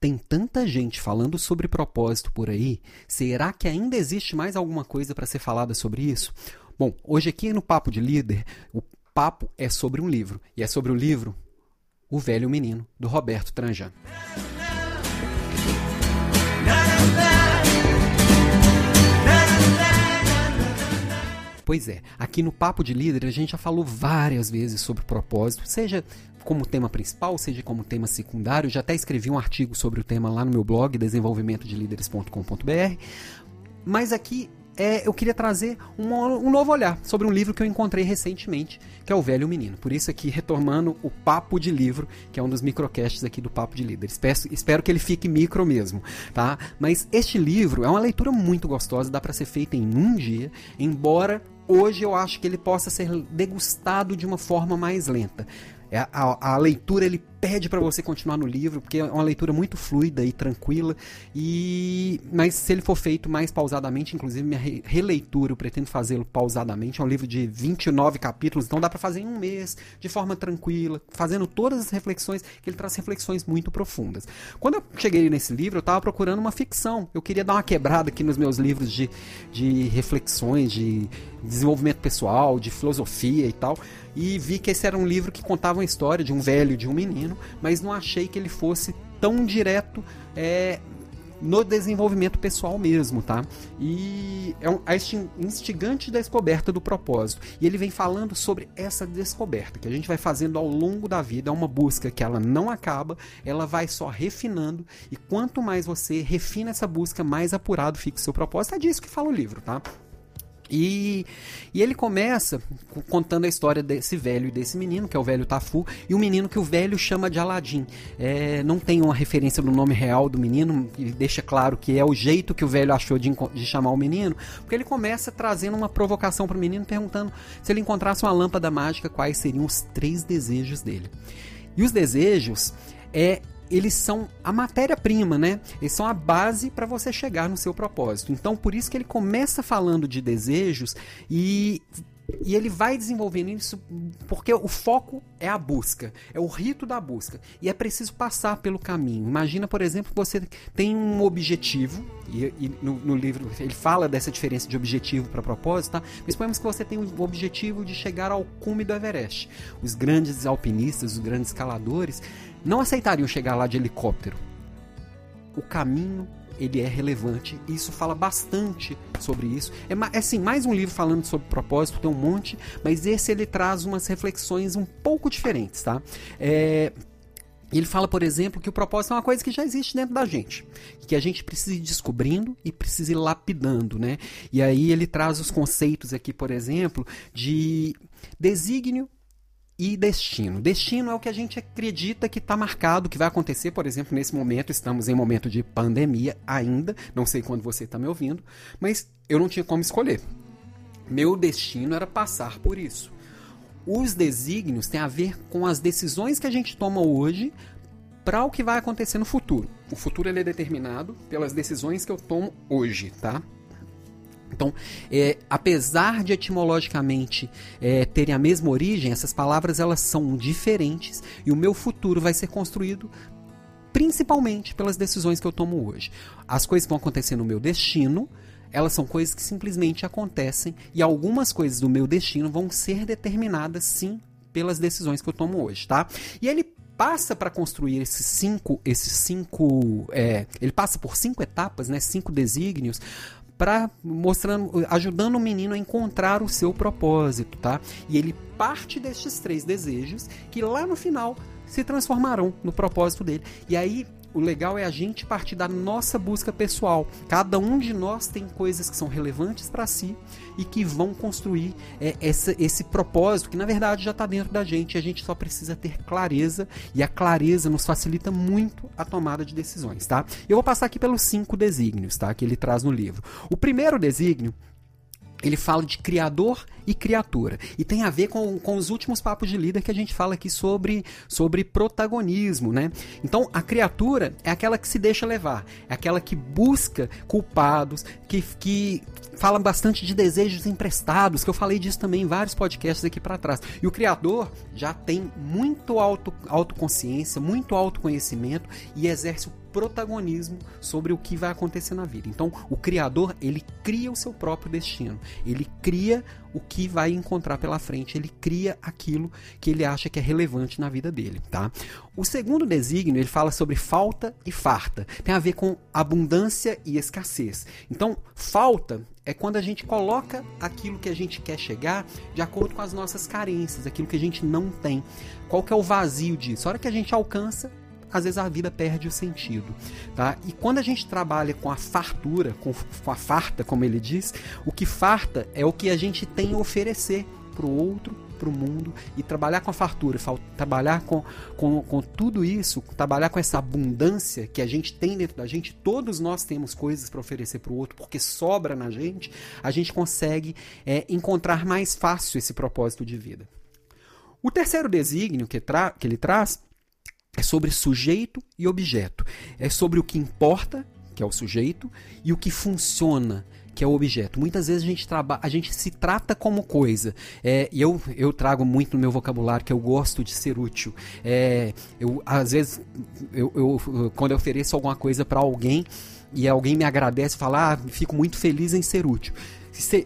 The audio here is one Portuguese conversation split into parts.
Tem tanta gente falando sobre propósito por aí, será que ainda existe mais alguma coisa para ser falada sobre isso? Bom, hoje aqui no Papo de Líder, o papo é sobre um livro, e é sobre o livro O Velho Menino, do Roberto Tranjan. Pois é, aqui no Papo de Líder a gente já falou várias vezes sobre propósito, seja como tema principal, seja como tema secundário. Já até escrevi um artigo sobre o tema lá no meu blog, desenvolvimentodelíderes.com.br. Mas aqui é, eu queria trazer um, um, novo olhar sobre um livro que eu encontrei recentemente, que é O Velho Menino. Por isso aqui, retornando o Papo de Livro, que é um dos microcasts aqui do Papo de Líder. Espero, espero que ele fique micro mesmo, tá? Mas este livro é uma leitura muito gostosa, dá para ser feita em um dia, embora hoje eu acho que ele possa ser degustado de uma forma mais lenta. É, a, a, leitura ele pede para você continuar no livro, porque é uma leitura muito fluida e tranquila. E mas se ele for feito mais pausadamente, inclusive minha re releitura, eu pretendo fazê-lo pausadamente. É um livro de 29 capítulos, então dá para fazer em um mês, de forma tranquila, fazendo todas as reflexões, que ele traz reflexões muito profundas. Quando eu cheguei nesse livro, eu estava procurando uma ficção. Eu queria dar uma quebrada aqui nos meus livros de, de reflexões, de desenvolvimento pessoal, de filosofia e tal e vi que esse era um livro que contava uma história de um velho de um menino, mas não achei que ele fosse tão direto é, no desenvolvimento pessoal mesmo, tá? E é um, instigante descoberta do propósito. E ele vem falando sobre essa descoberta que a gente vai fazendo ao longo da vida. É uma busca que ela não acaba, ela vai só refinando. E quanto mais você refina essa busca, mais apurado fica o seu propósito. É disso que fala o livro, tá? E, e ele começa contando a história desse velho e desse menino, que é o velho Tafu, e o menino que o velho chama de Aladim. É, não tem uma referência do nome real do menino, ele deixa claro que é o jeito que o velho achou de, de chamar o menino, porque ele começa trazendo uma provocação para o menino, perguntando se ele encontrasse uma lâmpada mágica, quais seriam os três desejos dele. E os desejos é eles são a matéria-prima, né? Eles são a base para você chegar no seu propósito. Então, por isso que ele começa falando de desejos e e ele vai desenvolvendo isso porque o foco é a busca, é o rito da busca. E é preciso passar pelo caminho. Imagina, por exemplo, você tem um objetivo, e, e no, no, livro ele fala dessa diferença de objetivo para propósito, tá? Mas suponhamos que você tem o objetivo de chegar ao cume do Everest. Os grandes alpinistas, os grandes escaladores, não aceitariam chegar lá de helicóptero. O caminho ele é relevante. Isso fala bastante sobre isso. É, é assim, mais um livro falando sobre propósito, tem um monte, mas esse ele traz umas reflexões um pouco diferentes, tá? É, ele fala, por exemplo, que o propósito é uma coisa que já existe dentro da gente, que a gente precisa ir descobrindo e precisa ir lapidando, né? E aí ele traz os conceitos aqui, por exemplo, de desígnio e destino. Destino é o que a gente acredita que está marcado, que vai acontecer, por exemplo, nesse momento, estamos em momento de pandemia ainda, não sei quando você está me ouvindo, mas eu não tinha como escolher. Meu destino era passar por isso. Os desígnios têm a ver com as decisões que a gente toma hoje para o que vai acontecer no futuro. O futuro ele é determinado pelas decisões que eu tomo hoje, tá? Então, é, apesar de etimologicamente é, terem a mesma origem, essas palavras elas são diferentes e o meu futuro vai ser construído principalmente pelas decisões que eu tomo hoje. As coisas vão acontecer no meu destino, elas são coisas que simplesmente acontecem e algumas coisas do meu destino vão ser determinadas sim pelas decisões que eu tomo hoje, tá? E ele passa para construir esses cinco, esses cinco, é, ele passa por cinco etapas, né? Cinco desígnios para mostrando, ajudando o menino a encontrar o seu propósito, tá? E ele parte destes três desejos que lá no final se transformarão no propósito dele. E aí o legal é a gente partir da nossa busca pessoal. Cada um de nós tem coisas que são relevantes para si e que vão construir é, essa, esse propósito que na verdade já está dentro da gente. A gente só precisa ter clareza e a clareza nos facilita muito a tomada de decisões, tá? Eu vou passar aqui pelos cinco desígnios, tá? Que ele traz no livro. O primeiro desígnio ele fala de criador e criatura. E tem a ver com, com os últimos papos de líder que a gente fala aqui sobre, sobre protagonismo, né? Então, a criatura é aquela que se deixa levar, é aquela que busca culpados, que, que fala bastante de desejos emprestados, que eu falei disso também em vários podcasts aqui para trás. E o criador já tem muito auto, autoconsciência, muito autoconhecimento e exerce o protagonismo sobre o que vai acontecer na vida. Então, o criador, ele cria o seu próprio destino. Ele cria o que vai encontrar pela frente, ele cria aquilo que ele acha que é relevante na vida dele, tá? O segundo desígnio, ele fala sobre falta e farta. Tem a ver com abundância e escassez. Então, falta é quando a gente coloca aquilo que a gente quer chegar de acordo com as nossas carências, aquilo que a gente não tem. Qual que é o vazio disso? A hora que a gente alcança, às vezes a vida perde o sentido, tá? E quando a gente trabalha com a fartura, com, a farta, como ele diz, o que farta é o que a gente tem a oferecer para o outro, para o mundo e trabalhar com a fartura, trabalhar com, com, com tudo isso, trabalhar com essa abundância que a gente tem dentro da gente, todos nós temos coisas para oferecer para o outro, porque sobra na gente, a gente consegue é, encontrar mais fácil esse propósito de vida. O terceiro desígnio que, que ele traz é sobre sujeito e objeto. É sobre o que importa, que é o sujeito, e o que funciona, que é o objeto. Muitas vezes a gente, a gente se trata como coisa. É, eu, eu trago muito no meu vocabulário que eu gosto de ser útil. É, eu, às vezes, eu, eu, quando eu ofereço alguma coisa para alguém e alguém me agradece, fala, ah, fico muito feliz em ser útil.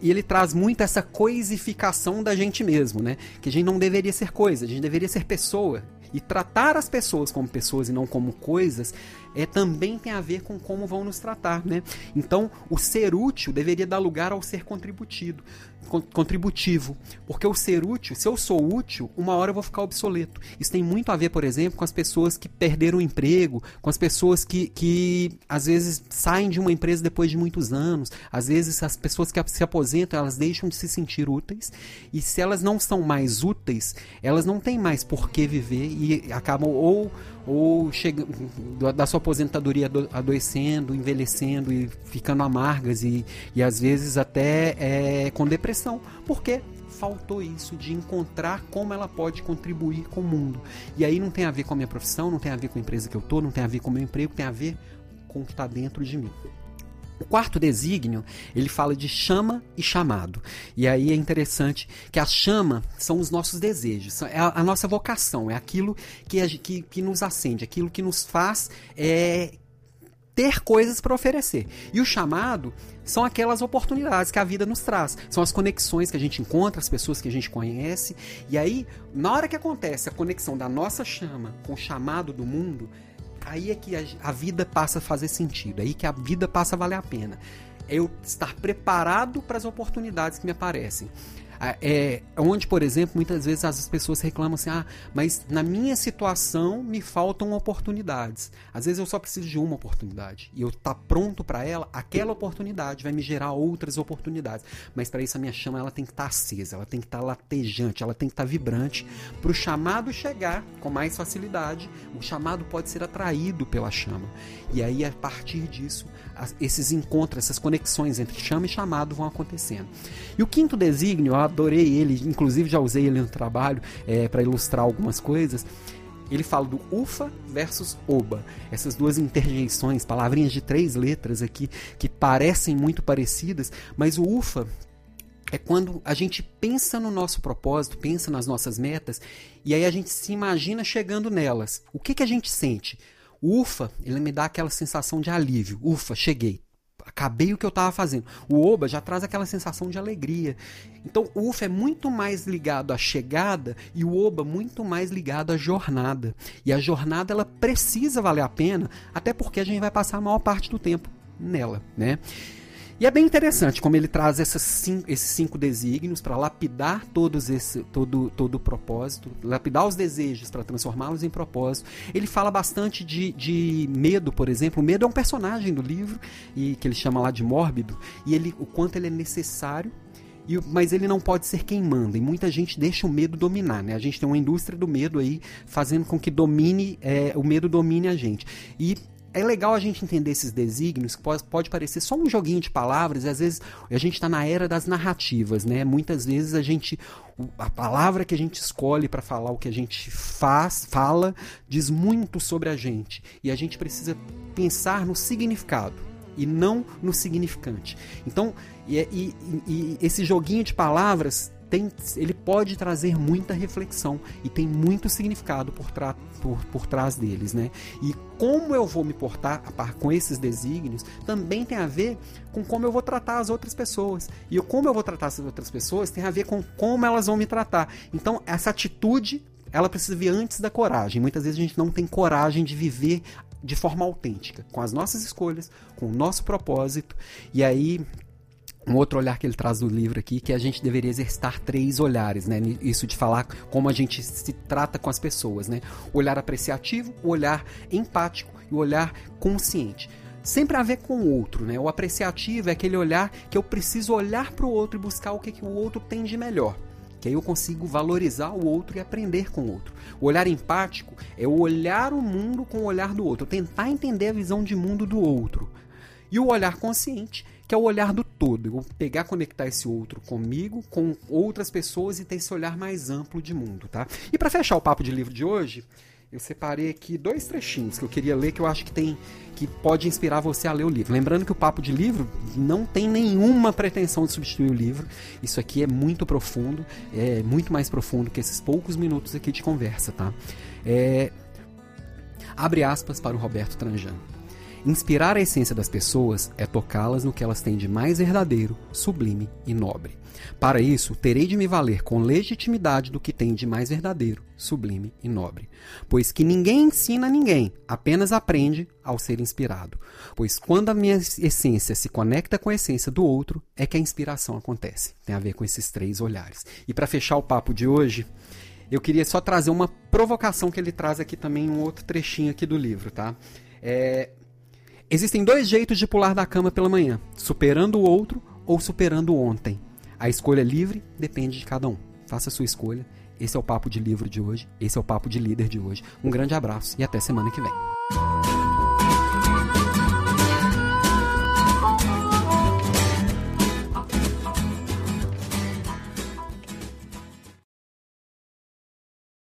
E ele traz muito essa coisificação da gente mesmo, né? Que a gente não deveria ser coisa, a gente deveria ser pessoa. E tratar as pessoas como pessoas e não como coisas é, também tem a ver com como vão nos tratar, né? Então, o ser útil deveria dar lugar ao ser contributido, contributivo. Porque o ser útil, se eu sou útil, uma hora eu vou ficar obsoleto. Isso tem muito a ver, por exemplo, com as pessoas que perderam o emprego, com as pessoas que, que às vezes saem de uma empresa depois de muitos anos, às vezes as pessoas que se aposentam, elas deixam de se sentir úteis, e se elas não são mais úteis, elas não têm mais por que viver e acabam ou ou chega, da sua aposentadoria adoecendo, envelhecendo e ficando amargas e, e às vezes até é, com depressão. Por quê? faltou isso de encontrar como ela pode contribuir com o mundo. E aí não tem a ver com a minha profissão, não tem a ver com a empresa que eu tô, não tem a ver com o meu emprego, tem a ver com o que está dentro de mim. O quarto desígnio, ele fala de chama e chamado. E aí é interessante que a chama são os nossos desejos, é a, nossa vocação, é aquilo que, que, que, nos acende, aquilo que nos faz é, ter coisas para oferecer. E o chamado são aquelas oportunidades que a vida nos traz, são as conexões que a gente encontra, as pessoas que a gente conhece. E aí, na hora que acontece a conexão da nossa chama com o chamado do mundo, aí é que a, a vida passa a fazer sentido, aí que a vida passa a valer a pena. É eu estar preparado para as oportunidades que me aparecem. É, onde, por exemplo, muitas vezes as pessoas reclamam assim: ah, mas na minha situação me faltam oportunidades. Às vezes eu só preciso de uma oportunidade e eu tá pronto para ela, aquela oportunidade vai me gerar outras oportunidades. Mas para isso a minha chama ela tem que estar tá acesa, ela tem que estar tá latejante, ela tem que estar tá vibrante para o chamado chegar com mais facilidade. O chamado pode ser atraído pela chama e aí a partir disso esses encontros, essas conexões entre chama e chamado vão acontecendo. E o quinto desígnio, adorei ele, inclusive já usei ele no trabalho é, para ilustrar algumas coisas. Ele fala do ufa versus oba. Essas duas interjeições, palavrinhas de três letras aqui, que parecem muito parecidas, mas o ufa é quando a gente pensa no nosso propósito, pensa nas nossas metas, e aí a gente se imagina chegando nelas. O que, que a gente sente? Ufa, ele me dá aquela sensação de alívio. Ufa, cheguei. Acabei o que eu estava fazendo. O oba já traz aquela sensação de alegria. Então, o ufa é muito mais ligado à chegada e o oba muito mais ligado à jornada. E a jornada ela precisa valer a pena, até porque a gente vai passar a maior parte do tempo nela, né? E é bem interessante como ele traz cinco, esses cinco desígnios para lapidar todos esse, todo, todo o propósito, lapidar os desejos para transformá-los em propósito. Ele fala bastante de, de medo, por exemplo. O medo é um personagem do livro e que ele chama lá de mórbido e ele, o quanto ele é necessário e, mas ele não pode ser quem manda. E muita gente deixa o medo dominar. Né? A gente tem uma indústria do medo aí fazendo com que domine é, o medo domine a gente. E é legal a gente entender esses desígnios, que pode, pode parecer só um joguinho de palavras, e às vezes a gente está na era das narrativas, né? Muitas vezes a gente. A palavra que a gente escolhe para falar o que a gente faz, fala, diz muito sobre a gente. E a gente precisa pensar no significado e não no significante. Então, e, e, e esse joguinho de palavras tem, ele pode trazer muita reflexão e tem muito significado por, tra, por, por trás deles, né? E como eu vou me portar com esses desígnios também tem a ver com como eu vou tratar as outras pessoas. E como eu vou tratar as outras pessoas tem a ver com como elas vão me tratar. Então, essa atitude ela precisa vir antes da coragem. Muitas vezes a gente não tem coragem de viver de forma autêntica, com as nossas escolhas, com o nosso propósito. E aí um outro olhar que ele traz do livro aqui, que a gente deveria exercitar três olhares, né? Isso de falar como a gente se trata com as pessoas, né? O olhar apreciativo, o olhar empático e o olhar consciente. Sempre a ver com o outro, né? O apreciativo é aquele olhar que eu preciso olhar para o outro e buscar o que, que o outro tem de melhor. Que aí eu consigo valorizar o outro e aprender com o outro. O olhar empático é o olhar o mundo com o olhar do outro, tentar entender a visão de mundo do outro. E o olhar consciente que é o olhar do todo. Eu vou pegar, conectar esse outro comigo, com outras pessoas e ter esse olhar mais amplo de mundo, tá? E para fechar o papo de livro de hoje, eu separei aqui dois trechinhos que eu queria ler que eu acho que tem que pode inspirar você a ler o livro. Lembrando que o papo de livro não tem nenhuma pretensão de substituir o livro. Isso aqui é muito profundo, é muito mais profundo que esses poucos minutos aqui de conversa, tá? É... Abre aspas para o Roberto Tranjano. Inspirar a essência das pessoas é tocá-las no que elas têm de mais verdadeiro, sublime e nobre. Para isso, terei de me valer com legitimidade do que tem de mais verdadeiro, sublime e nobre. Pois que ninguém ensina a ninguém, apenas aprende ao ser inspirado. Pois quando a minha essência se conecta com a essência do outro, é que a inspiração acontece. Tem a ver com esses três olhares. E para fechar o papo de hoje, eu queria só trazer uma provocação que ele traz aqui também, um outro trechinho aqui do livro, tá? É, Existem dois jeitos de pular da cama pela manhã: superando o outro ou superando ontem. A escolha livre depende de cada um. Faça a sua escolha. Esse é o papo de livro de hoje. Esse é o papo de líder de hoje. Um grande abraço e até semana que vem.